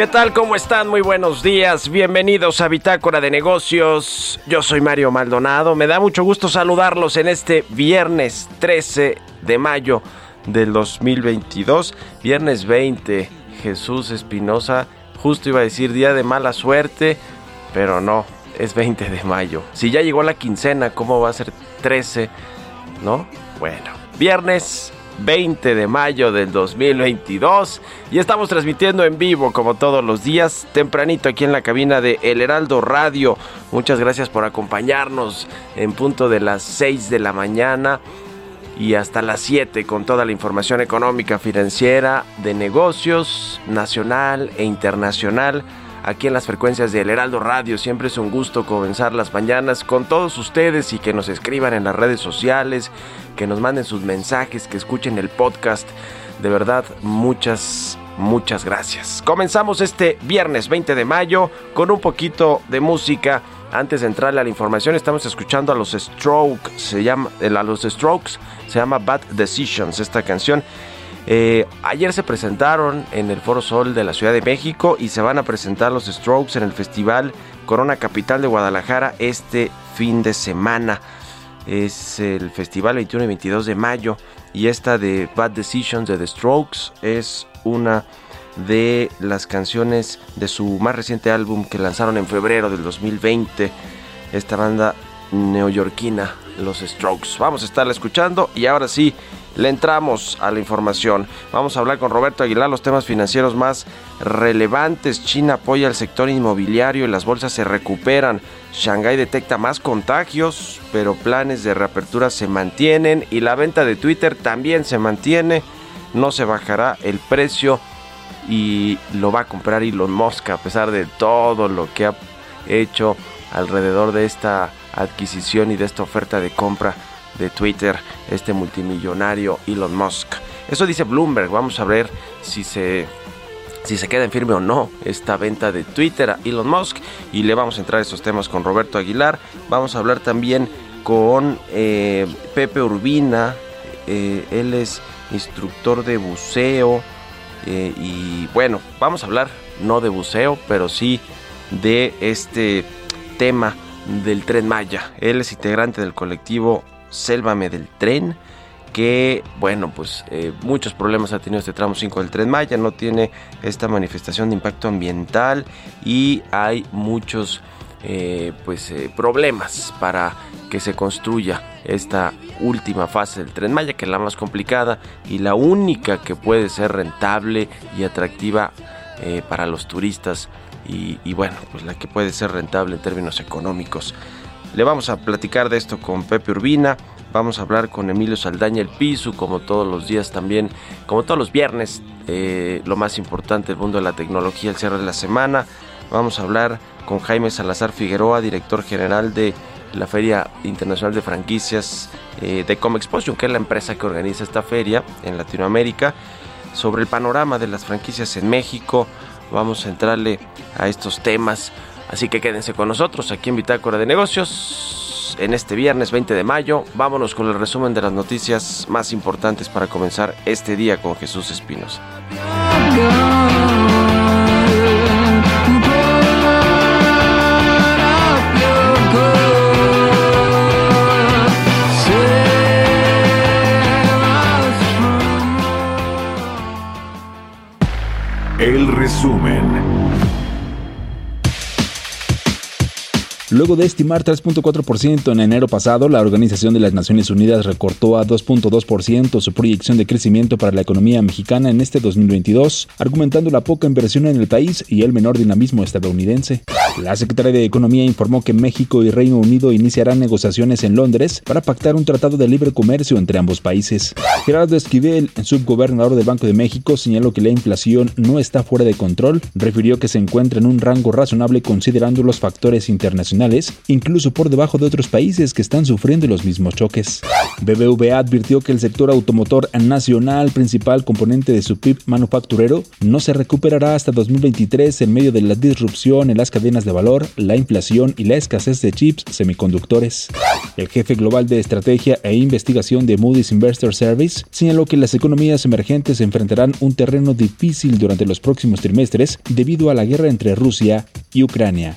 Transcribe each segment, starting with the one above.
¿Qué tal? ¿Cómo están? Muy buenos días. Bienvenidos a Bitácora de Negocios. Yo soy Mario Maldonado. Me da mucho gusto saludarlos en este viernes 13 de mayo del 2022. Viernes 20. Jesús Espinosa. Justo iba a decir día de mala suerte, pero no, es 20 de mayo. Si ya llegó la quincena, ¿cómo va a ser 13? ¿No? Bueno, viernes 20 de mayo del 2022 y estamos transmitiendo en vivo como todos los días tempranito aquí en la cabina de El Heraldo Radio. Muchas gracias por acompañarnos en punto de las 6 de la mañana y hasta las 7 con toda la información económica, financiera, de negocios, nacional e internacional aquí en las frecuencias de El Heraldo Radio. Siempre es un gusto comenzar las mañanas con todos ustedes y que nos escriban en las redes sociales, que nos manden sus mensajes, que escuchen el podcast. De verdad, muchas, muchas gracias. Comenzamos este viernes 20 de mayo con un poquito de música. Antes de entrarle a la información, estamos escuchando a los Strokes, se llama, a los Strokes, se llama Bad Decisions esta canción. Eh, ayer se presentaron en el Foro Sol de la Ciudad de México y se van a presentar los Strokes en el Festival Corona Capital de Guadalajara este fin de semana. Es el festival 21 y 22 de mayo y esta de Bad Decisions de The Strokes es una de las canciones de su más reciente álbum que lanzaron en febrero del 2020. Esta banda neoyorquina, los Strokes. Vamos a estarla escuchando y ahora sí, le entramos a la información. Vamos a hablar con Roberto Aguilar los temas financieros más relevantes. China apoya el sector inmobiliario y las bolsas se recuperan. Shanghái detecta más contagios, pero planes de reapertura se mantienen y la venta de Twitter también se mantiene. No se bajará el precio y lo va a comprar Elon Musk a pesar de todo lo que ha hecho alrededor de esta adquisición y de esta oferta de compra de Twitter, este multimillonario Elon Musk. Eso dice Bloomberg, vamos a ver si se si se queda en firme o no esta venta de Twitter a Elon Musk y le vamos a entrar a estos temas con Roberto Aguilar. Vamos a hablar también con eh, Pepe Urbina, eh, él es instructor de buceo eh, y bueno, vamos a hablar no de buceo, pero sí de este tema del tren Maya. Él es integrante del colectivo Sélvame del Tren, que bueno, pues eh, muchos problemas ha tenido este tramo 5 del tren Maya, no tiene esta manifestación de impacto ambiental y hay muchos eh, pues eh, problemas para que se construya esta última fase del tren Maya, que es la más complicada y la única que puede ser rentable y atractiva para los turistas y, bueno, pues la que puede ser rentable en términos económicos. Le vamos a platicar de esto con Pepe Urbina, vamos a hablar con Emilio Saldaña el Piso, como todos los días también, como todos los viernes, eh, lo más importante del mundo de la tecnología, el cierre de la semana. Vamos a hablar con Jaime Salazar Figueroa, director general de la Feria Internacional de Franquicias eh, de Comexposition, que es la empresa que organiza esta feria en Latinoamérica, sobre el panorama de las franquicias en México, vamos a entrarle a estos temas. Así que quédense con nosotros aquí en Bitácora de Negocios en este viernes 20 de mayo. Vámonos con el resumen de las noticias más importantes para comenzar este día con Jesús Espinos. El resumen. Luego de estimar 3.4% en enero pasado, la Organización de las Naciones Unidas recortó a 2.2% su proyección de crecimiento para la economía mexicana en este 2022, argumentando la poca inversión en el país y el menor dinamismo estadounidense. La Secretaría de Economía informó que México y Reino Unido iniciarán negociaciones en Londres para pactar un tratado de libre comercio entre ambos países. Gerardo Esquivel, subgobernador del Banco de México, señaló que la inflación no está fuera de control, refirió que se encuentra en un rango razonable considerando los factores internacionales incluso por debajo de otros países que están sufriendo los mismos choques. BBVA advirtió que el sector automotor nacional, principal componente de su PIB manufacturero, no se recuperará hasta 2023 en medio de la disrupción en las cadenas de valor, la inflación y la escasez de chips semiconductores. El jefe global de estrategia e investigación de Moody's Investor Service señaló que las economías emergentes enfrentarán un terreno difícil durante los próximos trimestres debido a la guerra entre Rusia y Ucrania.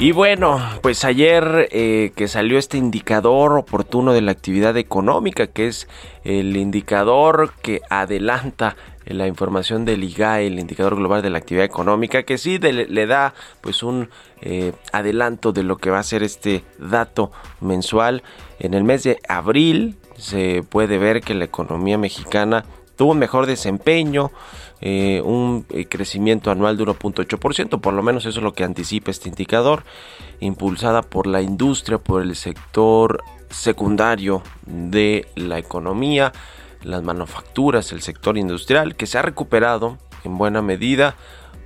Y bueno, pues ayer eh, que salió este indicador oportuno de la actividad económica, que es el indicador que adelanta la información del IGAE, el indicador global de la actividad económica, que sí le da pues un eh, adelanto de lo que va a ser este dato mensual. En el mes de abril se puede ver que la economía mexicana tuvo un mejor desempeño, eh, un eh, crecimiento anual de 1.8%, por lo menos eso es lo que anticipa este indicador, impulsada por la industria, por el sector secundario de la economía, las manufacturas, el sector industrial, que se ha recuperado en buena medida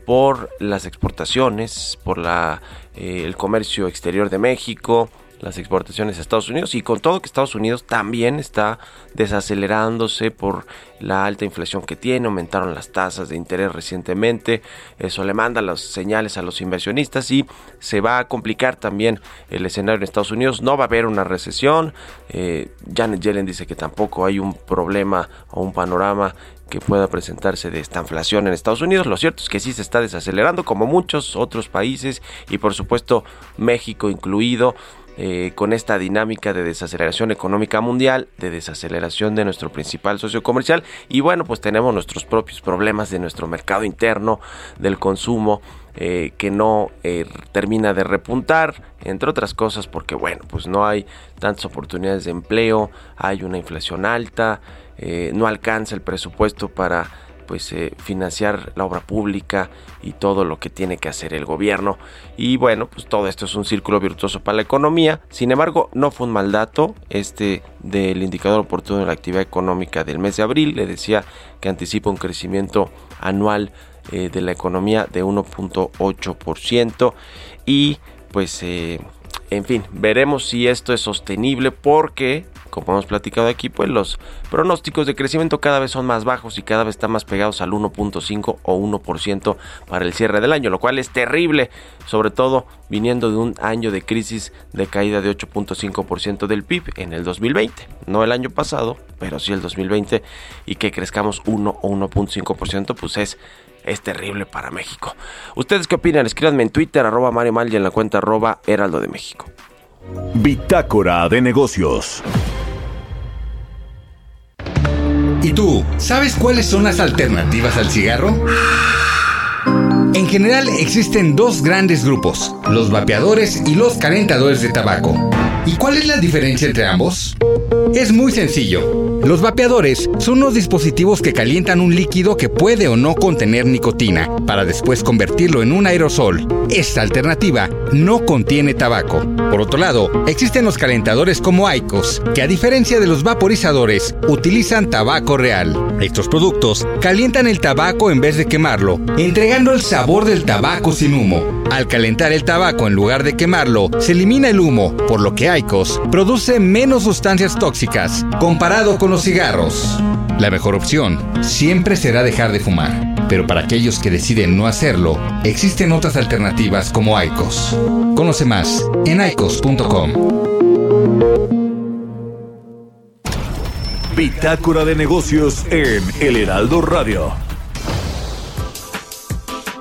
por las exportaciones, por la, eh, el comercio exterior de México, las exportaciones a Estados Unidos y con todo que Estados Unidos también está desacelerándose por la alta inflación que tiene, aumentaron las tasas de interés recientemente, eso le manda las señales a los inversionistas y se va a complicar también el escenario en Estados Unidos, no va a haber una recesión, eh, Janet Yellen dice que tampoco hay un problema o un panorama que pueda presentarse de esta inflación en Estados Unidos. Lo cierto es que sí se está desacelerando como muchos otros países y por supuesto México incluido. Eh, con esta dinámica de desaceleración económica mundial, de desaceleración de nuestro principal socio comercial y bueno, pues tenemos nuestros propios problemas de nuestro mercado interno, del consumo. Eh, que no eh, termina de repuntar, entre otras cosas porque bueno, pues no hay tantas oportunidades de empleo, hay una inflación alta, no alcanza el presupuesto para pues eh, financiar la obra pública y todo lo que tiene que hacer el gobierno. Y bueno pues todo esto es un círculo virtuoso para la economía. Sin embargo no fue un mal dato este del indicador oportuno de la actividad económica del mes de abril. Le decía que anticipa un crecimiento anual eh, de la economía de 1.8% y pues eh, en fin, veremos si esto es sostenible porque como hemos platicado aquí, pues los pronósticos de crecimiento cada vez son más bajos y cada vez están más pegados al 1.5 o 1% para el cierre del año, lo cual es terrible, sobre todo viniendo de un año de crisis de caída de 8.5% del PIB en el 2020, no el año pasado, pero sí el 2020, y que crezcamos 1 o 1.5%, pues es es terrible para México. ¿Ustedes qué opinan? Escríbanme en Twitter, arroba Mario Mal y en la cuenta arroba Heraldo de México. Bitácora de negocios. ¿Y tú, sabes cuáles son las alternativas al cigarro? En general existen dos grandes grupos, los vapeadores y los calentadores de tabaco. ¿Y cuál es la diferencia entre ambos? Es muy sencillo. Los vapeadores son unos dispositivos que calientan un líquido que puede o no contener nicotina, para después convertirlo en un aerosol. Esta alternativa no contiene tabaco. Por otro lado, existen los calentadores como Aicos, que a diferencia de los vaporizadores, utilizan tabaco real. Estos productos calientan el tabaco en vez de quemarlo, entregando el sabor del tabaco sin humo. Al calentar el tabaco en lugar de quemarlo, se elimina el humo, por lo que Aicos produce menos sustancias tóxicas comparado con los cigarros. La mejor opción siempre será dejar de fumar, pero para aquellos que deciden no hacerlo, existen otras alternativas como Aicos. Conoce más en aicos.com. Bitácora de negocios en El Heraldo Radio.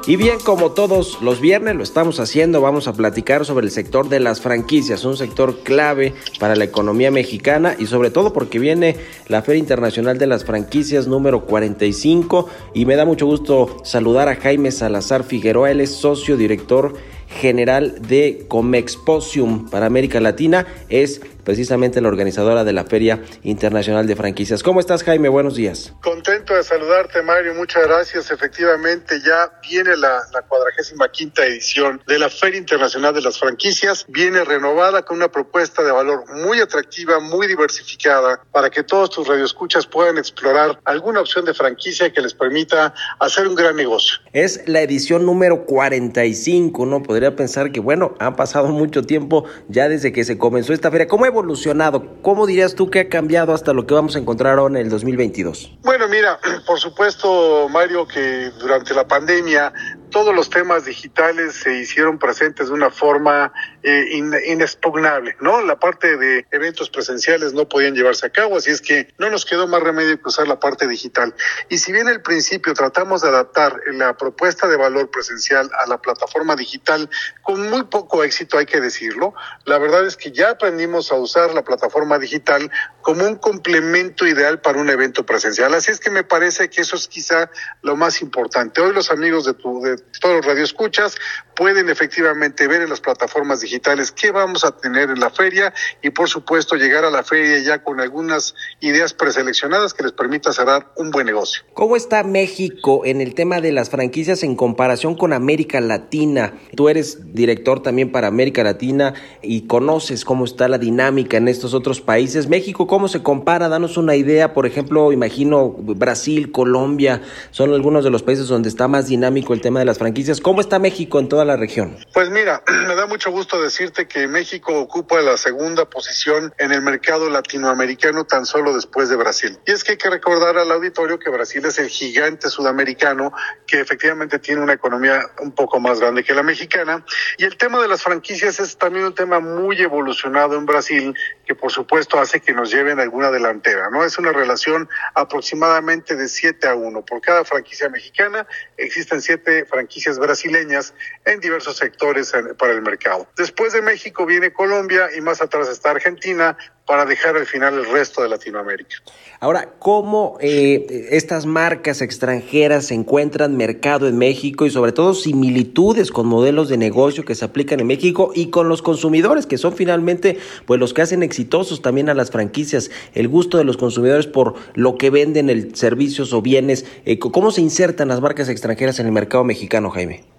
Y bien, como todos los viernes lo estamos haciendo, vamos a platicar sobre el sector de las franquicias, un sector clave para la economía mexicana y sobre todo porque viene la Feria Internacional de las Franquicias número 45 y me da mucho gusto saludar a Jaime Salazar Figueroa, él es socio director general de Comexposium para América Latina, es precisamente la organizadora de la Feria Internacional de Franquicias. ¿Cómo estás, Jaime? Buenos días. Contento de saludarte, Mario. Muchas gracias. Efectivamente, ya viene la, la cuadragésima quinta edición de la Feria Internacional de las Franquicias. Viene renovada con una propuesta de valor muy atractiva, muy diversificada, para que todos tus radioescuchas puedan explorar alguna opción de franquicia que les permita hacer un gran negocio. Es la edición número 45, ¿no? Podría pensar que, bueno, ha pasado mucho tiempo ya desde que se comenzó esta feria. ¿Cómo evolucionado? ¿Cómo dirías tú que ha cambiado hasta lo que vamos a encontrar ahora en el 2022? Bueno, mira, por supuesto, Mario, que durante la pandemia todos los temas digitales se hicieron presentes de una forma eh, inexpugnable, ¿no? La parte de eventos presenciales no podían llevarse a cabo, así es que no nos quedó más remedio que usar la parte digital. Y si bien al principio tratamos de adaptar la propuesta de valor presencial a la plataforma digital con muy poco éxito, hay que decirlo, la verdad es que ya aprendimos a usar la plataforma digital como un complemento ideal para un evento presencial. Así es que me parece que eso es quizá lo más importante. Hoy los amigos de tu de todos los radioescuchas pueden efectivamente ver en las plataformas digitales qué vamos a tener en la feria y por supuesto llegar a la feria ya con algunas ideas preseleccionadas que les permita cerrar un buen negocio. ¿Cómo está México en el tema de las franquicias en comparación con América Latina? Tú eres director también para América Latina y conoces cómo está la dinámica en estos otros países. México, ¿cómo se compara? Danos una idea, por ejemplo, imagino Brasil, Colombia, son algunos de los países donde está más dinámico el tema de las las franquicias. ¿Cómo está México en toda la región? Pues mira, me da mucho gusto decirte que México ocupa la segunda posición en el mercado latinoamericano tan solo después de Brasil. Y es que hay que recordar al auditorio que Brasil es el gigante sudamericano que efectivamente tiene una economía un poco más grande que la mexicana. Y el tema de las franquicias es también un tema muy evolucionado en Brasil que por supuesto hace que nos lleven alguna delantera, ¿no? Es una relación aproximadamente de 7 a 1. Por cada franquicia mexicana existen siete franquicias brasileñas en diversos sectores para el mercado. Después de México viene Colombia y más atrás está Argentina, para dejar al final el resto de Latinoamérica. Ahora, ¿cómo eh, estas marcas extranjeras encuentran mercado en México y sobre todo similitudes con modelos de negocio que se aplican en México y con los consumidores, que son finalmente pues los que hacen exitosos también a las franquicias, el gusto de los consumidores por lo que venden, el servicios o bienes, eh, ¿cómo se insertan las marcas extranjeras en el mercado mexicano,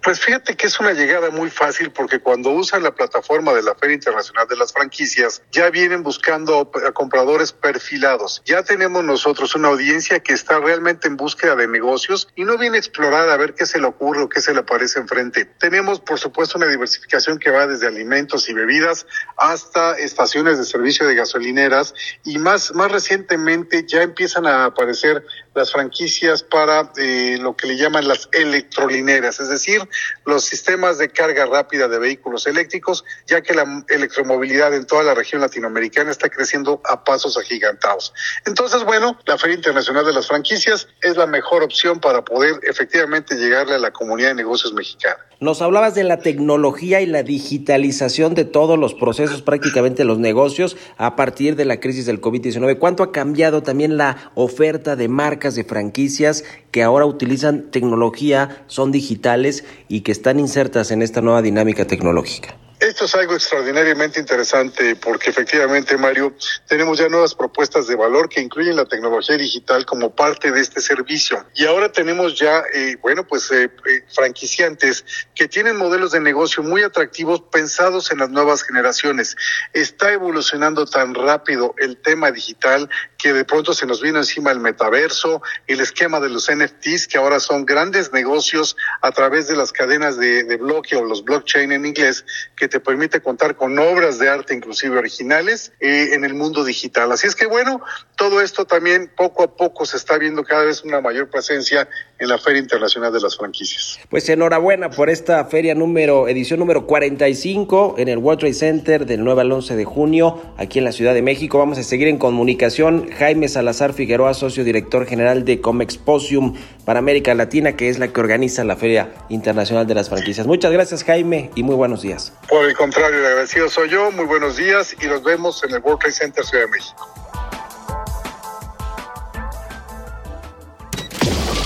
Pues fíjate que es una llegada muy fácil porque cuando usan la plataforma de la Feria Internacional de las Franquicias, ya vienen buscando compradores perfilados. Ya tenemos nosotros una audiencia que está realmente en búsqueda de negocios y no viene a explorar a ver qué se le ocurre o qué se le aparece enfrente. Tenemos, por supuesto, una diversificación que va desde alimentos y bebidas hasta estaciones de servicio de gasolineras y más, más recientemente ya empiezan a aparecer las franquicias para eh, lo que le llaman las electrolineras, es decir, los sistemas de carga rápida de vehículos eléctricos, ya que la electromovilidad en toda la región latinoamericana está creciendo a pasos agigantados. Entonces, bueno, la Feria Internacional de las Franquicias es la mejor opción para poder efectivamente llegarle a la comunidad de negocios mexicana. Nos hablabas de la tecnología y la digitalización de todos los procesos, prácticamente los negocios, a partir de la crisis del COVID-19. ¿Cuánto ha cambiado también la oferta de de franquicias que ahora utilizan tecnología, son digitales y que están insertas en esta nueva dinámica tecnológica? Esto es algo extraordinariamente interesante porque efectivamente, Mario, tenemos ya nuevas propuestas de valor que incluyen la tecnología digital como parte de este servicio. Y ahora tenemos ya, eh, bueno, pues eh, eh, franquiciantes que tienen modelos de negocio muy atractivos pensados en las nuevas generaciones. Está evolucionando tan rápido el tema digital que de pronto se nos vino encima el metaverso, el esquema de los NFTs, que ahora son grandes negocios a través de las cadenas de, bloque o los blockchain en inglés, que te permite contar con obras de arte inclusive originales eh, en el mundo digital. Así es que bueno, todo esto también poco a poco se está viendo cada vez una mayor presencia en la Feria Internacional de las Franquicias. Pues enhorabuena por esta feria número, edición número 45 en el World Trade Center del 9 al 11 de junio aquí en la Ciudad de México. Vamos a seguir en comunicación. Jaime Salazar Figueroa, socio director general de Comexposium para América Latina, que es la que organiza la Feria Internacional de las Franquicias. Muchas gracias Jaime y muy buenos días. Por el contrario, el agradecido soy yo. Muy buenos días y nos vemos en el World Trade Center Ciudad de México.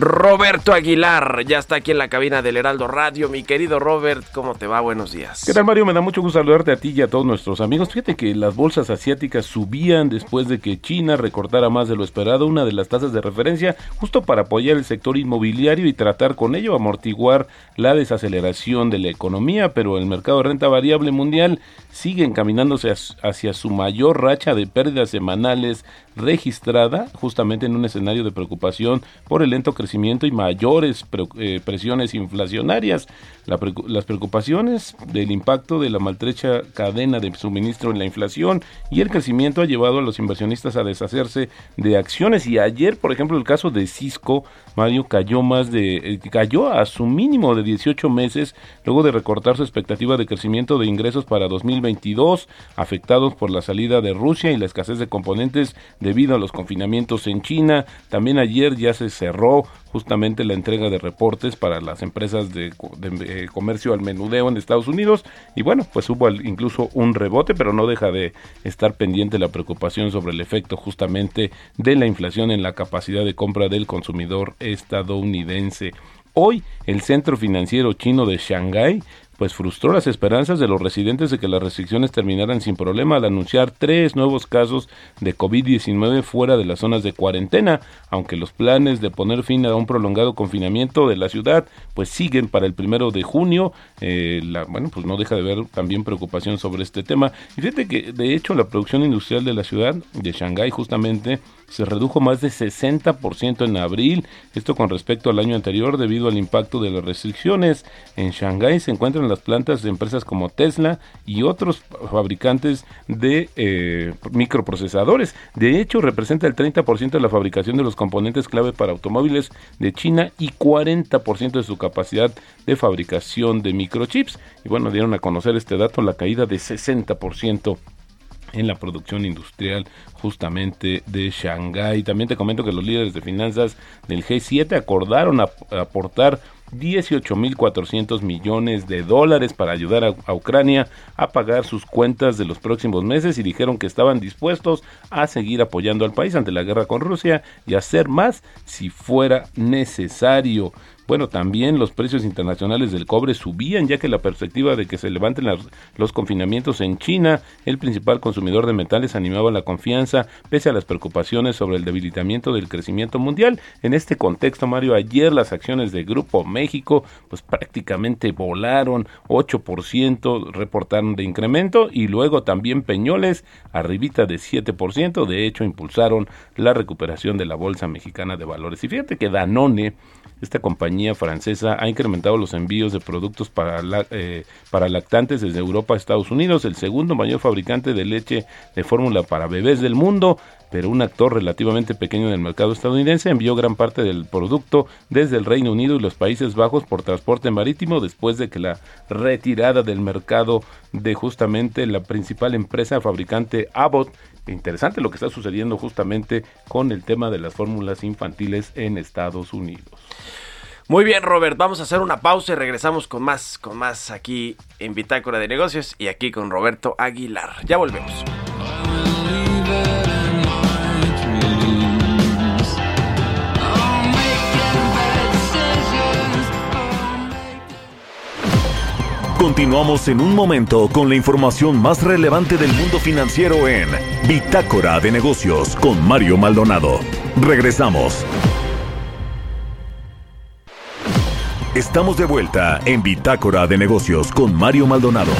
Roberto Aguilar ya está aquí en la cabina del Heraldo Radio. Mi querido Robert, ¿cómo te va? Buenos días. ¿Qué tal, Mario? Me da mucho gusto saludarte a ti y a todos nuestros amigos. Fíjate que las bolsas asiáticas subían después de que China recortara más de lo esperado una de las tasas de referencia, justo para apoyar el sector inmobiliario y tratar con ello amortiguar la desaceleración de la economía, pero el mercado de renta variable mundial sigue encaminándose hacia su mayor racha de pérdidas semanales registrada, justamente en un escenario de preocupación por el lento crecimiento y mayores eh, presiones inflacionarias. las preocupaciones del impacto de la maltrecha cadena de suministro en la inflación y el crecimiento ha llevado a los inversionistas a deshacerse de acciones. Y ayer, por ejemplo, el caso de Cisco, Mario cayó más de eh, cayó a su mínimo de 18 meses luego de recortar su expectativa de crecimiento de ingresos para 2022, afectados por la salida de Rusia y la escasez de componentes debido a los confinamientos en China. También ayer ya se cerró justamente la entrega de reportes para las empresas de, eh, comercio al menudeo en Estados Unidos y bueno, pues hubo incluso un rebote, pero no deja de estar pendiente la preocupación sobre el efecto justamente de la inflación en la capacidad de compra del consumidor estadounidense. Hoy el centro financiero chino de Shanghái pues frustró las esperanzas de los residentes de que las restricciones terminaran sin problema al anunciar tres nuevos casos de COVID-19 fuera de las zonas de cuarentena, aunque los planes de poner fin a un prolongado confinamiento de la ciudad pues siguen para el primero de junio. Eh, la, bueno, pues no deja de haber también preocupación sobre este tema. Y fíjate que de hecho la producción industrial de la ciudad de Shanghái justamente se redujo más de 60% en abril, esto con respecto al año anterior debido al impacto de las restricciones. En Shanghái se encuentran las plantas de empresas como Tesla y otros fabricantes de eh, microprocesadores. De hecho, representa el 30% de la fabricación de los componentes clave para automóviles de China y 40% de su capacidad de fabricación de microchips. Y bueno, dieron a conocer este dato, la caída de 60% en la producción industrial justamente de Shanghái. También te comento que los líderes de finanzas del G7 acordaron aportar 18.400 millones de dólares para ayudar a, a, Ucrania a pagar sus cuentas de los próximos meses y dijeron que estaban dispuestos a seguir apoyando al país ante la guerra con Rusia y hacer más si fuera necesario. Bueno, también los precios internacionales del cobre subían ya que la perspectiva de que se levanten los confinamientos en China, el principal consumidor de metales, animaba la confianza pese a las preocupaciones sobre el debilitamiento del crecimiento mundial. En este contexto, Mario, ayer las acciones de Grupo México pues prácticamente volaron 8%, reportaron de incremento y luego también Peñoles arribita de 7%, de hecho impulsaron la recuperación de la Bolsa Mexicana de Valores. Y fíjate que Danone esta compañía francesa ha incrementado los envíos de productos para, eh, para lactantes desde Europa a Estados Unidos, el segundo mayor fabricante de leche de fórmula para bebés del mundo, pero un actor relativamente pequeño en el mercado estadounidense envió gran parte del producto desde el Reino Unido y los Países Bajos por transporte marítimo después de que la retirada del mercado de justamente la principal empresa fabricante Abbott interesante lo que está sucediendo justamente con el tema de las fórmulas infantiles en Estados Unidos. Muy bien, Robert, vamos a hacer una pausa y regresamos con más, con más aquí en Bitácora de Negocios y aquí con Roberto Aguilar. Ya volvemos. Continuamos en un momento con la información más relevante del mundo financiero en Bitácora de Negocios con Mario Maldonado. Regresamos. Estamos de vuelta en Bitácora de Negocios con Mario Maldonado.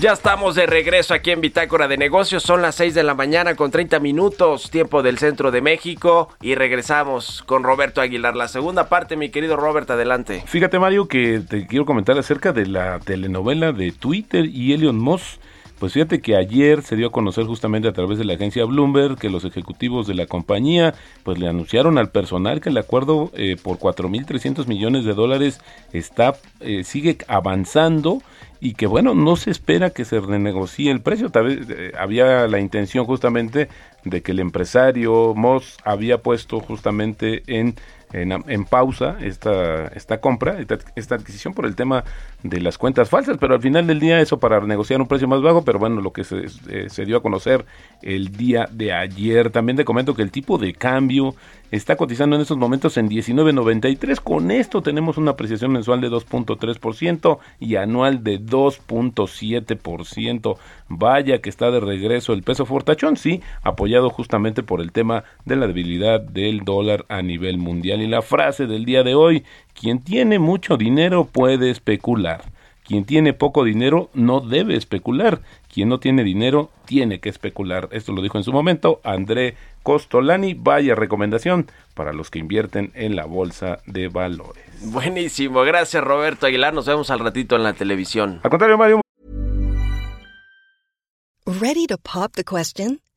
Ya estamos de regreso aquí en Bitácora de Negocios. Son las 6 de la mañana con 30 minutos, tiempo del centro de México. Y regresamos con Roberto Aguilar. La segunda parte, mi querido Robert, adelante. Fíjate, Mario, que te quiero comentar acerca de la telenovela de Twitter y Elon Musk. Pues fíjate que ayer se dio a conocer justamente a través de la agencia Bloomberg que los ejecutivos de la compañía pues le anunciaron al personal que el acuerdo eh, por 4.300 millones de dólares está eh, sigue avanzando y que bueno, no se espera que se renegocie el precio. Tal vez eh, había la intención justamente de que el empresario Moss había puesto justamente en en, pausa esta, esta compra, esta, adquisición por el tema de las cuentas falsas, pero al final del día eso para negociar un precio más bajo, pero bueno, lo que se, eh, se dio a conocer el día de ayer. También te comento que el tipo de cambio está cotizando en estos momentos en 19.93. Con esto tenemos una apreciación mensual de 2.3% y anual de 2.7%. Vaya que está de regreso el peso fortachón, sí, apoyado justamente por el tema de la debilidad del dólar a nivel mundial. Y la frase del día de hoy, quien tiene mucho dinero puede especular. Quien tiene poco dinero no debe especular. Quien no tiene dinero tiene que especular. Esto lo dijo en su momento André Costolani. Vaya recomendación para los que invierten en la bolsa de valores. Buenísimo. Gracias Roberto Aguilar. Nos vemos al ratito en la televisión. Al contrario, Mario. Ready to pop the question?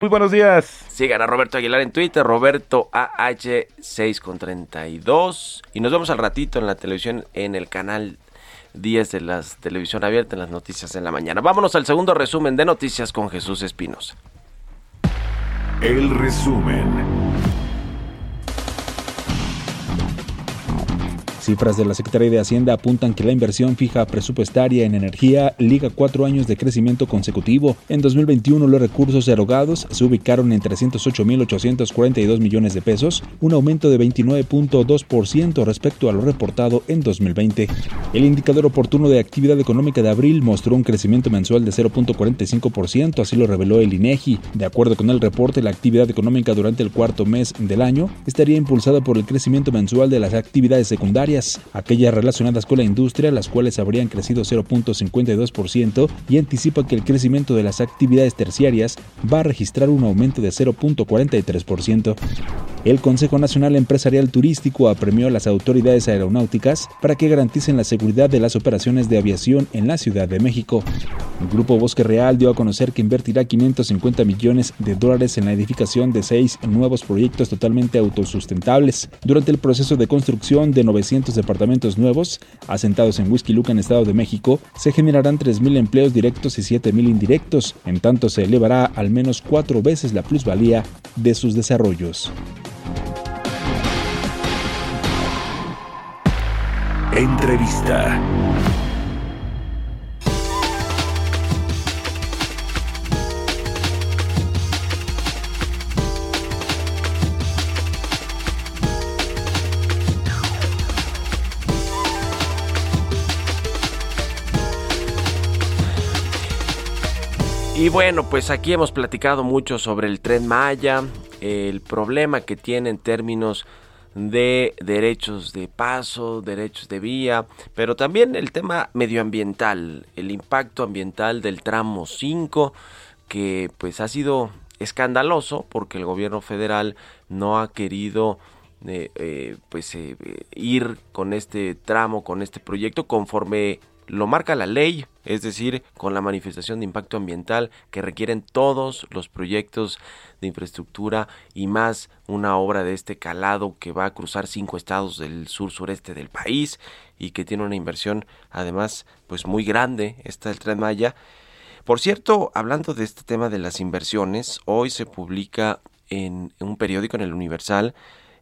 Muy buenos días. Sigan a Roberto Aguilar en Twitter, Roberto AH6 con 32. Y nos vemos al ratito en la televisión en el canal 10 de la televisión abierta en las noticias en la mañana. Vámonos al segundo resumen de noticias con Jesús Espinos. El resumen. Cifras de la Secretaría de Hacienda apuntan que la inversión fija presupuestaria en energía liga cuatro años de crecimiento consecutivo. En 2021 los recursos erogados se ubicaron en 308.842 millones de pesos, un aumento de 29.2% respecto a lo reportado en 2020. El indicador oportuno de actividad económica de abril mostró un crecimiento mensual de 0.45%, así lo reveló el INEGI. De acuerdo con el reporte, la actividad económica durante el cuarto mes del año estaría impulsada por el crecimiento mensual de las actividades secundarias aquellas relacionadas con la industria, las cuales habrían crecido 0.52% y anticipa que el crecimiento de las actividades terciarias va a registrar un aumento de 0.43%. El Consejo Nacional Empresarial Turístico apremió a las autoridades aeronáuticas para que garanticen la seguridad de las operaciones de aviación en la Ciudad de México. El Grupo Bosque Real dio a conocer que invertirá 550 millones de dólares en la edificación de seis nuevos proyectos totalmente autosustentables. Durante el proceso de construcción de 900 departamentos nuevos, asentados en Whisky Luca en Estado de México, se generarán 3.000 empleos directos y 7.000 indirectos, en tanto se elevará al menos cuatro veces la plusvalía de sus desarrollos. Entrevista. Y bueno, pues aquí hemos platicado mucho sobre el tren Maya, el problema que tiene en términos de derechos de paso, derechos de vía, pero también el tema medioambiental, el impacto ambiental del tramo 5, que pues ha sido escandaloso porque el gobierno federal no ha querido eh, eh, pues eh, ir con este tramo, con este proyecto conforme lo marca la ley, es decir, con la manifestación de impacto ambiental que requieren todos los proyectos de infraestructura y más una obra de este calado que va a cruzar cinco estados del sur sureste del país y que tiene una inversión además pues muy grande, esta del Tren Maya. Por cierto, hablando de este tema de las inversiones, hoy se publica en un periódico en el Universal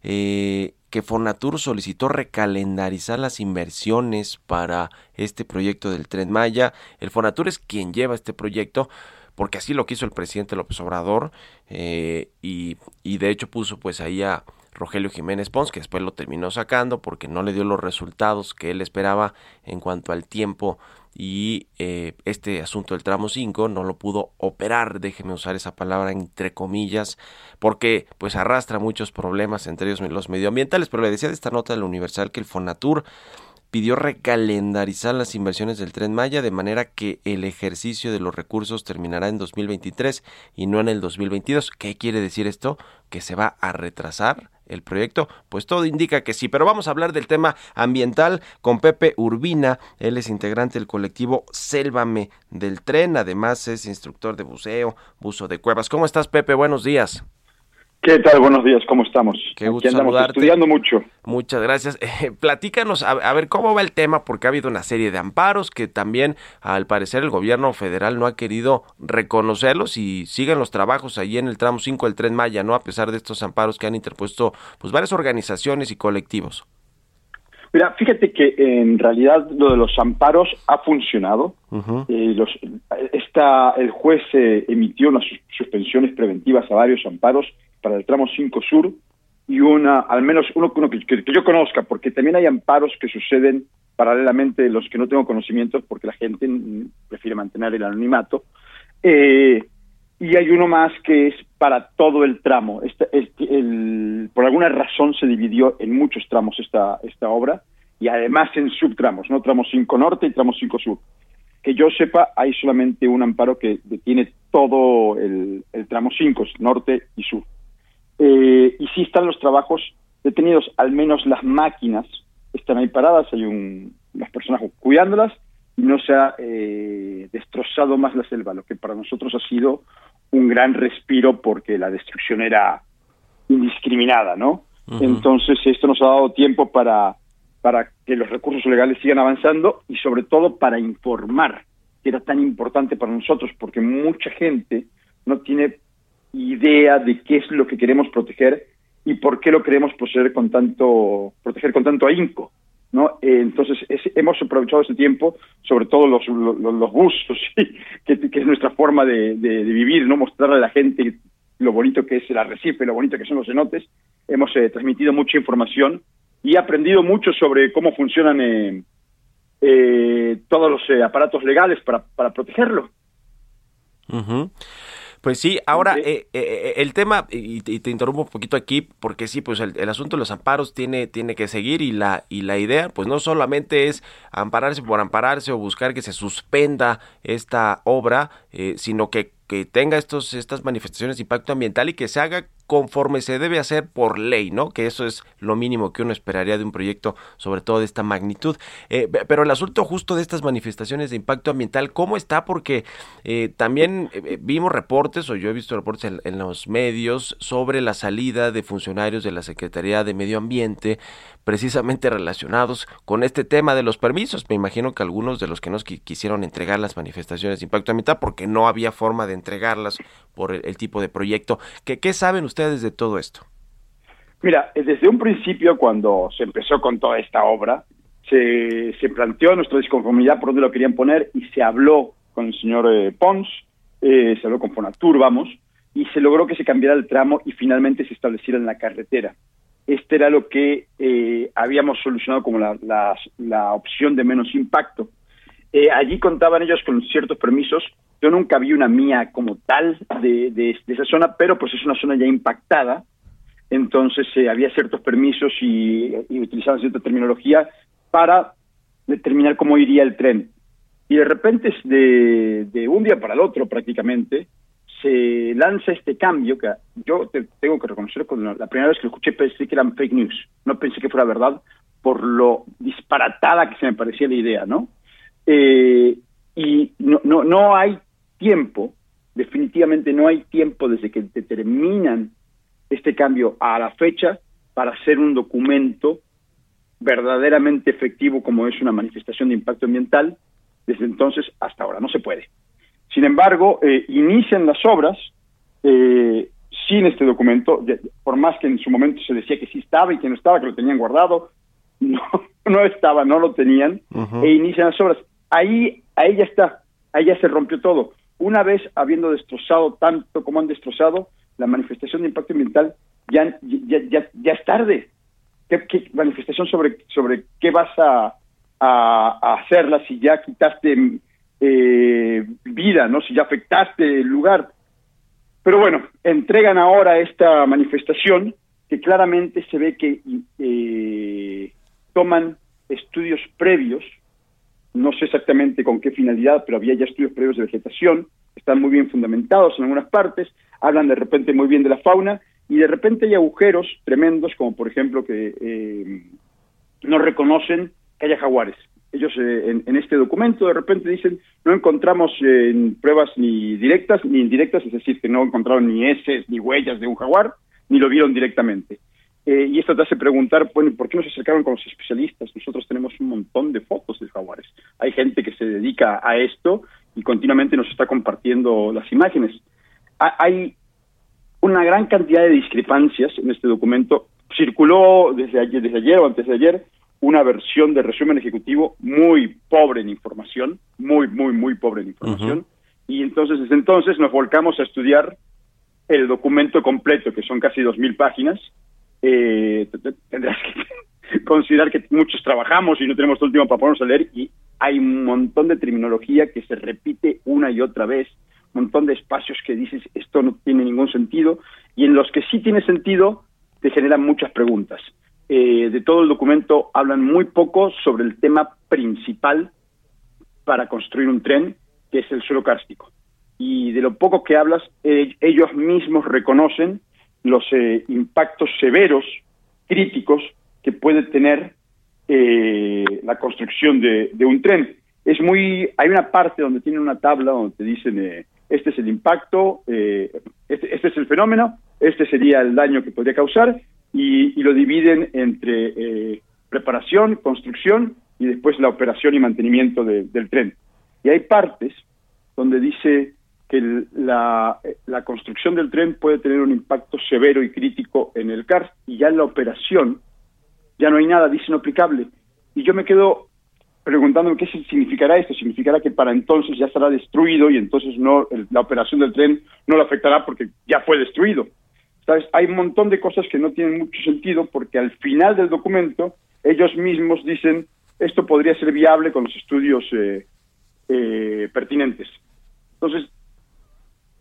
eh, que Fonatur solicitó recalendarizar las inversiones para este proyecto del Tren Maya. El Fonatur es quien lleva este proyecto porque así lo quiso el presidente López Obrador eh, y, y de hecho puso pues ahí a Rogelio Jiménez Pons, que después lo terminó sacando porque no le dio los resultados que él esperaba en cuanto al tiempo y eh, este asunto del tramo 5 no lo pudo operar, déjeme usar esa palabra entre comillas, porque pues arrastra muchos problemas, entre ellos los medioambientales, pero le decía de esta nota de la Universal que el Fonatur pidió recalendarizar las inversiones del tren Maya de manera que el ejercicio de los recursos terminará en 2023 y no en el 2022. ¿Qué quiere decir esto? Que se va a retrasar el proyecto? Pues todo indica que sí, pero vamos a hablar del tema ambiental con Pepe Urbina, él es integrante del colectivo Sélvame del tren, además es instructor de buceo, buzo de cuevas. ¿Cómo estás Pepe? Buenos días. ¿Qué tal? Buenos días, ¿cómo estamos? Qué gusto andamos estudiando mucho. Muchas gracias. Eh, platícanos, a, ver, ¿cómo va el tema? Porque ha habido una serie de amparos que también, al parecer, el gobierno federal no ha querido reconocerlos y siguen los trabajos allí en el tramo 5 del Tren Maya, ¿no? A pesar de estos amparos que han interpuesto pues varias organizaciones y colectivos. Mira, fíjate que en realidad lo de los amparos ha funcionado. Eh, los, esta, el juez eh, emitió unas suspensiones preventivas a varios amparos para el tramo 5 Sur y una, al menos uno, que, yo conozca, porque también hay amparos que suceden paralelamente los que no tengo conocimientos porque la gente prefiere mantener el anonimato. Eh, y hay uno más que es para todo el tramo. Este, el, por alguna razón se dividió en muchos tramos esta, esta obra y además en subtramos, ¿no? Tramo 5 Norte y tramo 5 Sur. Que yo sepa, hay solamente un amparo que detiene todo el, el tramo 5, Norte y Sur. Eh, y sí están los trabajos detenidos, al menos las máquinas están ahí paradas, hay un, las personas cuidándolas no se ha eh, destrozado más la selva, lo que para nosotros ha sido un gran respiro porque la destrucción era indiscriminada, ¿no? Entonces esto nos ha dado tiempo para, para que los recursos legales sigan avanzando y sobre todo para informar, que era tan importante para nosotros, porque mucha gente no tiene idea de qué es lo que queremos proteger y por qué lo queremos proteger con tanto, proteger con tanto ahínco. ¿No? Eh, entonces hemos aprovechado ese tiempo, sobre todo los, los, los gustos, que, es nuestra forma de, vivir, no mostrarle a la gente lo bonito que es el arrecife, lo bonito que son los cenotes. Hemos eh, transmitido mucha información y aprendido mucho sobre cómo funcionan eh, eh, todos los aparatos legales para, para protegerlo. Pues sí, ahora eh, eh, el tema, y te, interrumpo un poquito aquí, porque sí, pues el, asunto de los amparos tiene, tiene que seguir y la, y la idea, pues no solamente es ampararse por ampararse o buscar que se suspenda esta obra, eh, sino que que tenga estos, estas manifestaciones de impacto ambiental y que se haga conforme se debe hacer por ley, ¿no? Que eso es lo mínimo que uno esperaría de un proyecto, sobre todo de esta magnitud. Eh, pero el asunto justo de estas manifestaciones de impacto ambiental, ¿cómo está? Porque eh, también eh, vimos reportes, o yo he visto reportes en, los medios, sobre la salida de funcionarios de la Secretaría de Medio Ambiente, precisamente relacionados con este tema de los permisos. Me imagino que algunos de los que nos quisieron entregar las manifestaciones de impacto ambiental, porque no había forma de entregarlas por el, tipo de proyecto. ¿Qué, ¿Qué saben ustedes de todo esto? Mira, eh, desde un principio, cuando se empezó con toda esta obra, se, se planteó nuestra disconformidad por dónde lo querían poner y se habló con el señor eh, Pons, eh, se habló con Fonatur, vamos, y se logró que se cambiara el tramo y finalmente se estableciera en la carretera. Este era lo que habíamos solucionado como la, la, la, opción de menos impacto. allí contaban ellos con ciertos permisos yo nunca vi una mía como tal de, de, esa zona, pero pues es una zona ya impactada, entonces eh, había ciertos permisos y, utilizaban cierta terminología para determinar cómo iría el tren. Y de repente, de, de un día para el otro prácticamente, se lanza este cambio que yo tengo que reconocer cuando la primera vez que lo escuché pensé que eran fake news, no pensé que fuera verdad por lo disparatada que se me parecía la idea, ¿no? Eh, y no, no, no hay tiempo, definitivamente no hay tiempo desde que determinan este cambio a la fecha para hacer un documento verdaderamente efectivo como es una manifestación de impacto ambiental, desde entonces hasta ahora, no se puede. Sin embargo, eh, inician las obras eh, sin este documento, por más que en su momento se decía que sí estaba y que no estaba, que lo tenían guardado, no, no estaba, no lo tenían, e inician las obras. Ahí, ahí ya está, ahí ya se rompió todo. Una vez habiendo destrozado tanto como han destrozado, la manifestación de impacto ambiental ya, ya, ya, ya es tarde. ¿Qué, manifestación sobre, sobre qué vas a, a, hacerla si ya quitaste eh, vida, ¿no? si ya afectaste el lugar? Pero bueno, entregan ahora esta manifestación que claramente se ve que eh, toman estudios previos no sé exactamente con qué finalidad, pero había ya estudios previos de vegetación, están muy bien fundamentados en algunas partes, hablan de repente muy bien de la fauna, y de repente hay agujeros tremendos, como por ejemplo que eh, no reconocen que haya jaguares. Ellos eh, en, este documento de repente dicen, no encontramos eh, pruebas ni directas ni indirectas, es decir, que no encontraron ni heces ni huellas de un jaguar, ni lo vieron directamente. Eh, y esto te hace preguntar, bueno, ¿por qué no se acercaron con los especialistas? Nosotros tenemos un montón de fotos de jaguares. Hay gente que se dedica a esto y continuamente nos está compartiendo las imágenes. hay una gran cantidad de discrepancias en este documento. Circuló desde ayer, desde ayer o antes de ayer una versión de resumen ejecutivo muy pobre en información, muy, muy, muy pobre en información. Y entonces, desde entonces nos volcamos a estudiar el documento completo, que son casi dos mil páginas, eh, tendrás que considerar que muchos trabajamos y no tenemos todo el tiempo para ponernos a leer y hay un montón de terminología que se repite una y otra vez, un montón de espacios que dices esto no tiene ningún sentido y en los que sí tiene sentido te generan muchas preguntas. Eh, de todo el documento hablan muy poco sobre el tema principal para construir un tren, que es el suelo kárstico. Y de lo poco que hablas, eh, ellos mismos reconocen los eh, impactos severos, críticos, que puede tener eh, la construcción de, un tren. Es muy, hay una parte donde tienen una tabla donde te dicen eh, este es el impacto, eh, este, este, es el fenómeno, este sería el daño que podría causar, y, lo dividen entre eh, preparación, construcción y después la operación y mantenimiento del tren. Y hay partes donde dice que la, la, construcción del tren puede tener un impacto severo y crítico en el CARS y ya en la operación ya no hay nada, dice no aplicable. Y yo me quedo preguntándome qué significará esto. Significará que para entonces ya estará destruido y entonces no la operación del tren no lo afectará porque ya fue destruido. ¿Sabes? Hay un montón de cosas que no tienen mucho sentido porque al final del documento ellos mismos dicen esto podría ser viable con los estudios eh, eh, pertinentes. Entonces,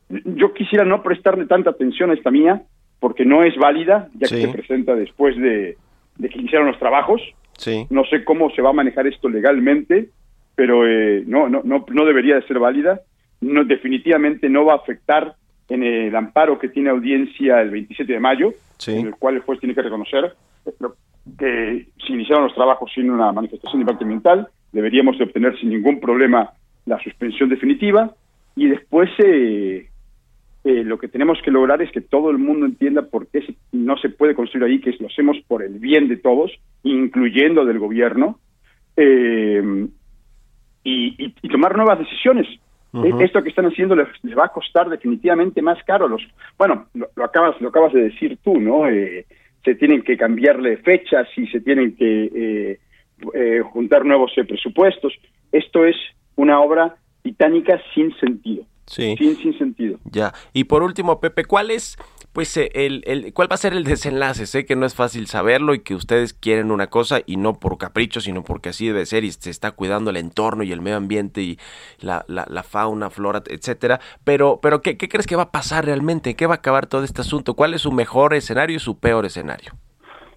yo quisiera no prestarle tanta atención a esta mía porque no es válida, ya que se presenta después de, de que iniciaron los trabajos. Sí. No sé cómo se va a manejar esto legalmente, pero eh, no, no, no, no debería de ser válida. No, definitivamente no va a afectar en el amparo que tiene audiencia el 27 de mayo, en el cual el juez tiene que reconocer que si iniciaron los trabajos sin una manifestación de impacto ambiental, deberíamos de obtener sin ningún problema la suspensión definitiva y después eh, eh, lo que tenemos que lograr es que todo el mundo entienda por qué no se puede construir ahí, que lo hacemos por el bien de todos, incluyendo del gobierno, eh, y, tomar nuevas decisiones. E, esto que están haciendo les, va a costar definitivamente más caro. Los, bueno, lo, acabas lo acabas de decir tú, ¿no? Eh, se tienen que cambiarle fechas y se tienen que juntar nuevos presupuestos. Esto es una obra titánica sin sentido. Sí. Sin, sentido. Ya. Y por último, Pepe, ¿cuál es, pues, eh, el, el, cuál va a ser el desenlace? Sé que no es fácil saberlo y que ustedes quieren una cosa y no por capricho, sino porque así debe ser y se está cuidando el entorno y el medio ambiente y la, la, fauna, flora, etcétera. Pero, pero ¿qué, ¿qué crees que va a pasar realmente? ¿Qué va a acabar todo este asunto? ¿Cuál es su mejor escenario y su peor escenario?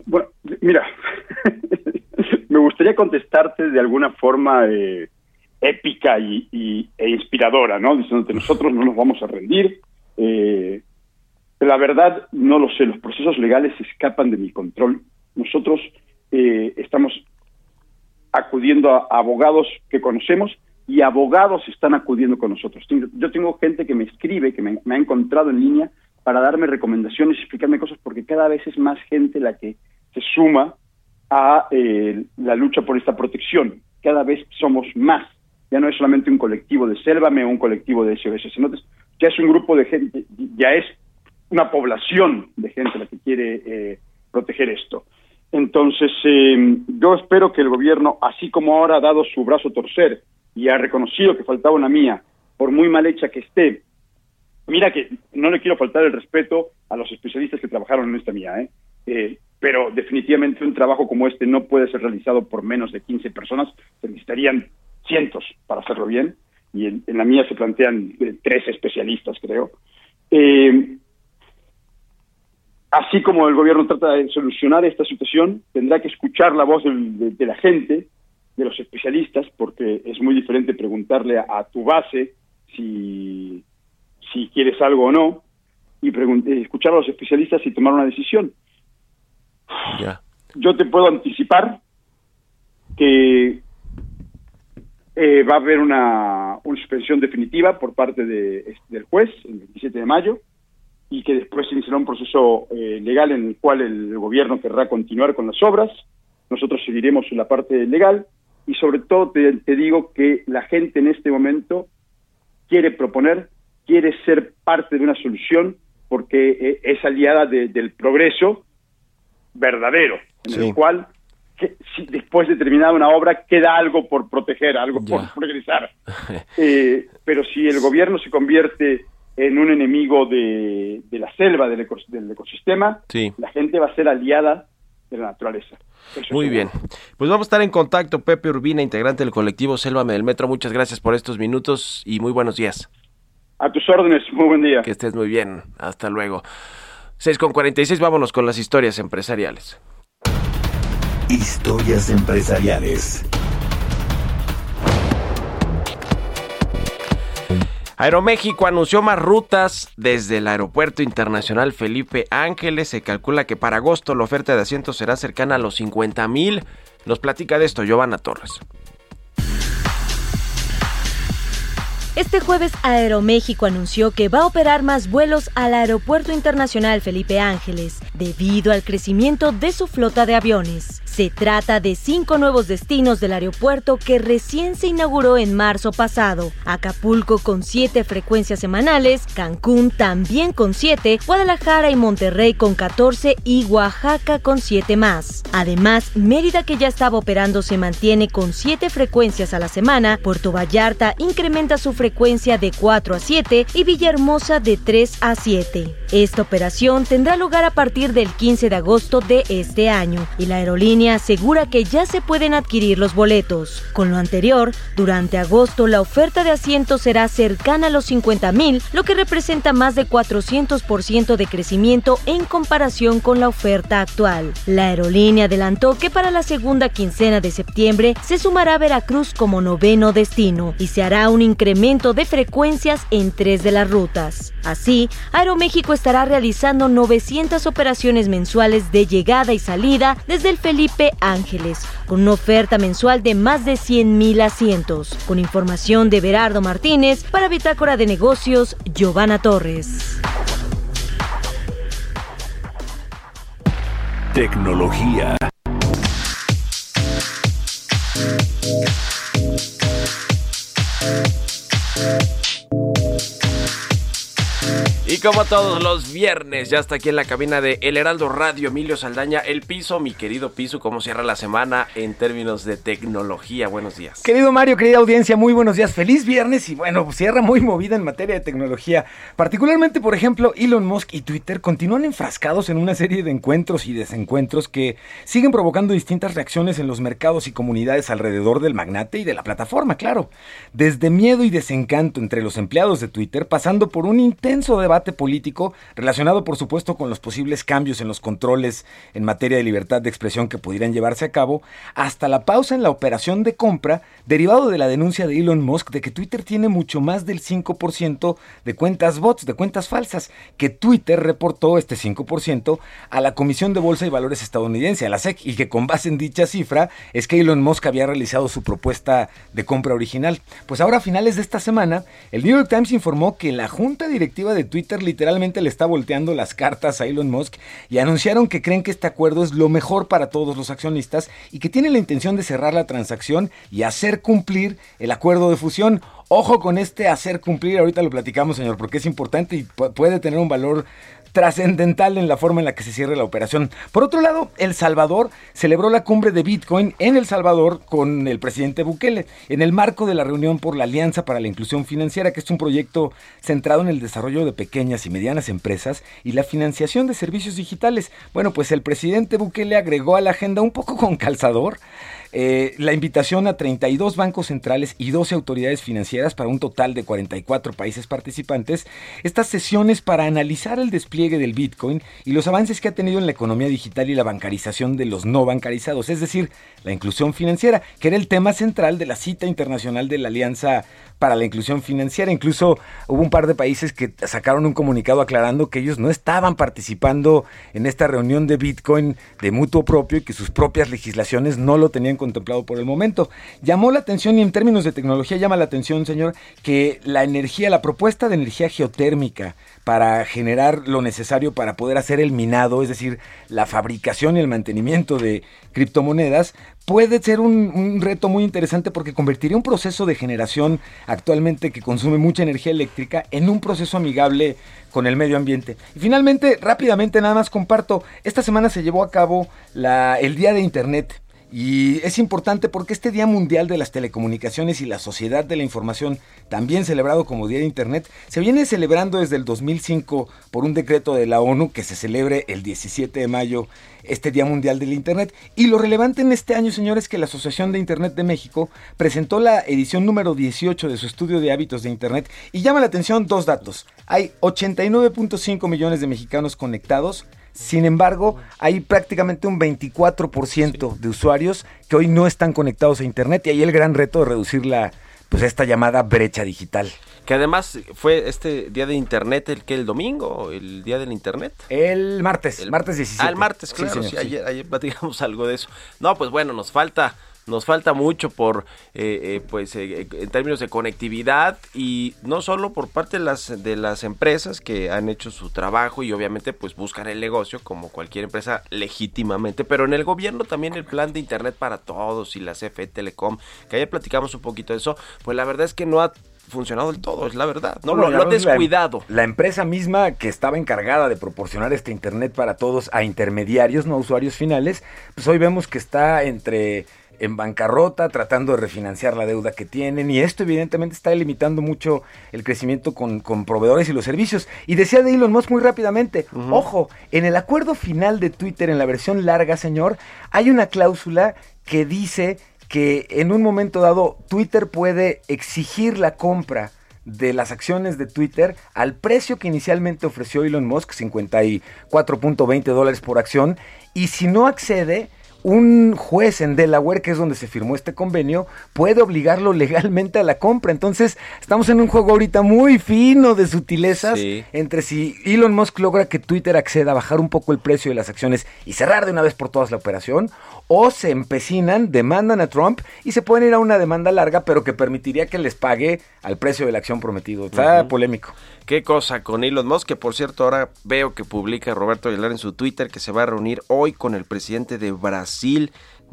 Bueno, mira, me gustaría contestarte de alguna forma... Eh épica y, e inspiradora, ¿no? Diciendo que nosotros no nos vamos a rendir. Eh, la verdad, no lo sé, los procesos legales escapan de mi control. Nosotros eh, estamos acudiendo a abogados que conocemos y abogados están acudiendo con nosotros. Yo tengo gente que me escribe, que me, ha encontrado en línea para darme recomendaciones y explicarme cosas, porque cada vez es más gente la que se suma a eh, la lucha por esta protección. Cada vez somos más ya no es solamente un colectivo de Sélvame o un colectivo de SOS, sino ya es un grupo de gente, ya es una población de gente la que quiere eh, proteger esto. Entonces, eh, yo espero que el gobierno, así como ahora ha dado su brazo a torcer y ha reconocido que faltaba una mía, por muy mal hecha que esté, mira que no le quiero faltar el respeto a los especialistas que trabajaron en esta mía, ¿eh? eh pero definitivamente un trabajo como este no puede ser realizado por menos de 15 personas, se necesitarían cientos para hacerlo bien, y en, la mía se plantean eh, tres especialistas, creo. Eh, así como el gobierno trata de solucionar esta situación, tendrá que escuchar la voz de, la gente, de los especialistas, porque es muy diferente preguntarle a, tu base si, si quieres algo o no, y eh, escuchar a los especialistas y tomar una decisión. Yo te puedo anticipar que eh, va a haber una, suspensión definitiva por parte de, del juez el 27 de mayo y que después se iniciará un proceso eh, legal en el cual el gobierno querrá continuar con las obras. Nosotros seguiremos en la parte legal y sobre todo te, digo que la gente en este momento quiere proponer, quiere ser parte de una solución porque eh, es aliada del progreso verdadero, en el cual que si después de terminada una obra queda algo por proteger, algo por progresar. Eh, pero si el gobierno se convierte en un enemigo de, la selva, del, ecosistema, la gente va a ser aliada de la naturaleza. Muy bien. Pues vamos a estar en contacto. Pepe Urbina, integrante del colectivo Selva del Metro. Muchas gracias por estos minutos y muy buenos días. A tus órdenes. Muy buen día. Que estés muy bien. Hasta luego. 6 con 46, vámonos con las historias empresariales. Historias empresariales. Aeroméxico anunció más rutas desde el Aeropuerto Internacional Felipe Ángeles. Se calcula que para agosto la oferta de asientos será cercana a los 50 mil. Nos platica de esto Giovanna Torres. Este jueves Aeroméxico anunció que va a operar más vuelos al Aeropuerto Internacional Felipe Ángeles debido al crecimiento de su flota de aviones. Se trata de cinco nuevos destinos del aeropuerto que recién se inauguró en marzo pasado. Acapulco con siete frecuencias semanales, Cancún también con siete, Guadalajara y Monterrey con 14 y Oaxaca con siete más. Además, Mérida que ya estaba operando se mantiene con siete frecuencias a la semana, Puerto Vallarta incrementa su frecuencia de 4 a 7 y Villahermosa de 3 a 7. Esta operación tendrá lugar a partir del 15 de agosto de este año y la aerolínea asegura que ya se pueden adquirir los boletos. Con lo anterior, durante agosto la oferta de asientos será cercana a los 50 mil, lo que representa más de 400% de crecimiento en comparación con la oferta actual. La aerolínea adelantó que para la segunda quincena de septiembre se sumará Veracruz como noveno destino y se hará un incremento de frecuencias en tres de las rutas. Así, Aeroméxico estará realizando 900 operaciones mensuales de llegada y salida desde el Felipe Ángeles, con una oferta mensual de más de 100.000 asientos. Con información de Berardo Martínez, para Bitácora de Negocios, Giovanna Torres. Tecnología. Y como todos los viernes, ya está aquí en la cabina de El Heraldo Radio, Emilio Saldaña, el piso, mi querido piso, ¿cómo cierra la semana en términos de tecnología? Buenos días. Querido Mario, querida audiencia, muy buenos días, feliz viernes y bueno, cierra muy movida en materia de tecnología. Particularmente, por ejemplo, Elon Musk y Twitter continúan enfrascados en una serie de encuentros y desencuentros que siguen provocando distintas reacciones en los mercados y comunidades alrededor del magnate y de la plataforma, claro. Desde miedo y desencanto entre los empleados de Twitter, pasando por un intenso debate político relacionado por supuesto con los posibles cambios en los controles en materia de libertad de expresión que pudieran llevarse a cabo, hasta la pausa en la operación de compra derivado de la denuncia de Elon Musk de que Twitter tiene mucho más del 5% de cuentas bots, de cuentas falsas, que Twitter reportó este 5% a la Comisión de Bolsa y Valores estadounidense, a la SEC, y que con base en dicha cifra es que Elon Musk había realizado su propuesta de compra original. Pues ahora a finales de esta semana, el New York Times informó que la junta directiva de Twitter literalmente le está volteando las cartas a Elon Musk y anunciaron que creen que este acuerdo es lo mejor para todos los accionistas y que tienen la intención de cerrar la transacción y hacer cumplir el acuerdo de fusión. Ojo con este hacer cumplir, ahorita lo platicamos señor, porque es importante y puede tener un valor trascendental en la forma en la que se cierre la operación. Por otro lado, El Salvador celebró la cumbre de Bitcoin en El Salvador con el presidente Bukele, en el marco de la reunión por la Alianza para la Inclusión Financiera, que es un proyecto centrado en el desarrollo de pequeñas y medianas empresas y la financiación de servicios digitales. Bueno, pues el presidente Bukele agregó a la agenda un poco con calzador eh, la invitación a 32 bancos centrales y 12 autoridades financieras para un total de 44 países participantes, estas sesiones para analizar el despliegue del Bitcoin y los avances que ha tenido en la economía digital y la bancarización de los no bancarizados, es decir, la inclusión financiera, que era el tema central de la cita internacional de la Alianza para la inclusión financiera. Incluso hubo un par de países que sacaron un comunicado aclarando que ellos no estaban participando en esta reunión de Bitcoin de mutuo propio y que sus propias legislaciones no lo tenían contemplado por el momento. Llamó la atención y en términos de tecnología llama la atención, señor, que la energía, la propuesta de energía geotérmica para generar lo necesario para poder hacer el minado, es decir, la fabricación y el mantenimiento de criptomonedas, puede ser un, reto muy interesante porque convertiría un proceso de generación actualmente que consume mucha energía eléctrica en un proceso amigable con el medio ambiente. Y finalmente, rápidamente nada más comparto, esta semana se llevó a cabo la, el Día de Internet. Y es importante porque este Día Mundial de las Telecomunicaciones y la Sociedad de la Información, también celebrado como Día de Internet, se viene celebrando desde el 2005 por un decreto de la ONU que se celebre el 17 de mayo, este Día Mundial del Internet. Y lo relevante en este año, señores, es que la Asociación de Internet de México presentó la edición número 18 de su estudio de hábitos de Internet y llama la atención dos datos. Hay 89.5 millones de mexicanos conectados, sin embargo, hay prácticamente un 24% de usuarios que hoy no están conectados a Internet y ahí el gran reto de reducir la, pues esta llamada brecha digital. Que además fue este día de internet el que el domingo, el día del internet. El martes, el martes 17. Ah, el martes, claro, sí, ayer, ayer platicamos algo de eso. No, pues bueno, nos falta nos falta mucho por, eh, eh, pues, eh, en términos de conectividad y no solo por parte de las, de las empresas que han hecho su trabajo y obviamente pues buscan el negocio como cualquier empresa legítimamente, pero en el gobierno también el plan de internet para todos y la CFE Telecom, que ayer platicamos un poquito de eso, pues la verdad es que no ha funcionado del todo, es la verdad. No, lo, ha descuidado. La, empresa misma que estaba encargada de proporcionar este Internet para todos a intermediarios, no a usuarios finales, pues hoy vemos que está entre en bancarrota, tratando de refinanciar la deuda que tienen, y esto evidentemente está limitando mucho el crecimiento con, proveedores y los servicios. Y decía de Elon Musk muy rápidamente, ojo, en el acuerdo final de Twitter, en la versión larga, señor, hay una cláusula que dice que en un momento dado Twitter puede exigir la compra de las acciones de Twitter al precio que inicialmente ofreció Elon Musk, 54.20 dólares por acción, y si no accede, un juez en Delaware, que es donde se firmó este convenio, puede obligarlo legalmente a la compra. Entonces, estamos en un juego ahorita muy fino de sutilezas entre si Elon Musk logra que Twitter acceda a bajar un poco el precio de las acciones y cerrar de una vez por todas la operación, o se empecinan, demandan a Trump y se pueden ir a una demanda larga, pero que permitiría que les pague al precio de la acción prometido. Está polémico. Qué cosa con Elon Musk, que por cierto ahora veo que publica Roberto Aguilar en su Twitter que se va a reunir hoy con el presidente de Brasil,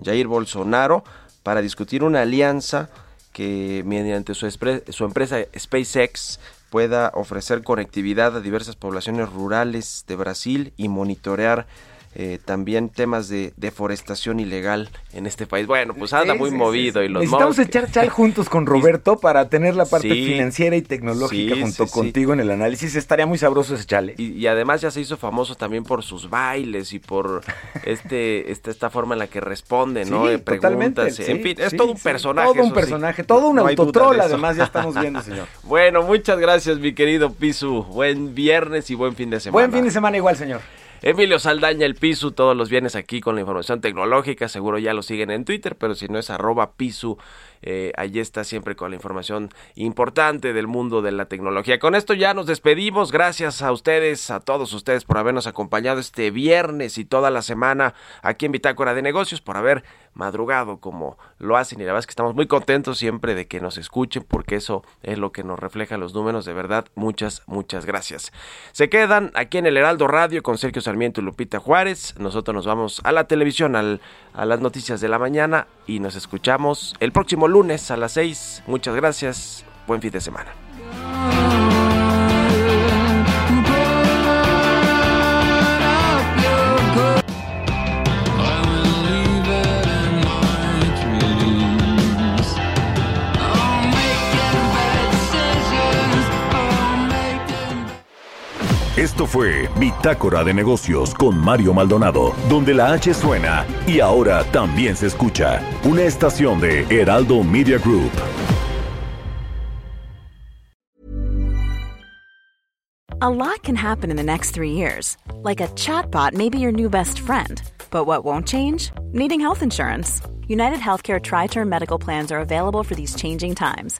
Jair Bolsonaro, para discutir una alianza que mediante su, su empresa SpaceX pueda ofrecer conectividad a diversas poblaciones rurales de Brasil y monitorear eh, también temas de deforestación ilegal en este país. Bueno, pues anda muy movido. y los Necesitamos echar chal juntos con Roberto para tener la parte financiera y tecnológica junto contigo en el análisis. Estaría muy sabroso ese chale. Y, además ya se hizo famoso también por sus bailes y por este, este esta forma en la que responde, ¿no? Eh, preguntas. en fin, es todo un personaje. Todo un personaje, todo un autotrol, además ya estamos viendo, señor. bueno, muchas gracias, mi querido Pisu. Buen viernes y buen fin de semana. Buen fin de semana igual, señor. Emilio Saldaña, el Pisu, todos los viernes aquí con la información tecnológica. Seguro ya lo siguen en Twitter, pero si no es arroba Pisu eh, allí está siempre con la información importante del mundo de la tecnología. Con esto ya nos despedimos. Gracias a ustedes, a todos ustedes por habernos acompañado este viernes y toda la semana aquí en Bitácora de Negocios, por haber madrugado como lo hacen y la verdad es que estamos muy contentos siempre de que nos escuchen porque eso es lo que nos refleja los números de verdad muchas muchas gracias se quedan aquí en el Heraldo Radio con Sergio Sarmiento y Lupita Juárez nosotros nos vamos a la televisión al, a las noticias de la mañana y nos escuchamos el próximo lunes a las 6. Muchas gracias. Buen fin de semana. Esto fue Bitácora de Negocios con Mario Maldonado, donde la H suena y ahora también se escucha. Una estación de Heraldo Media Group. A lot can happen in the next three years. Like a chatbot may be your new best friend. But what won't change? Needing health insurance. United Healthcare Tri Term Medical Plans are available for these changing times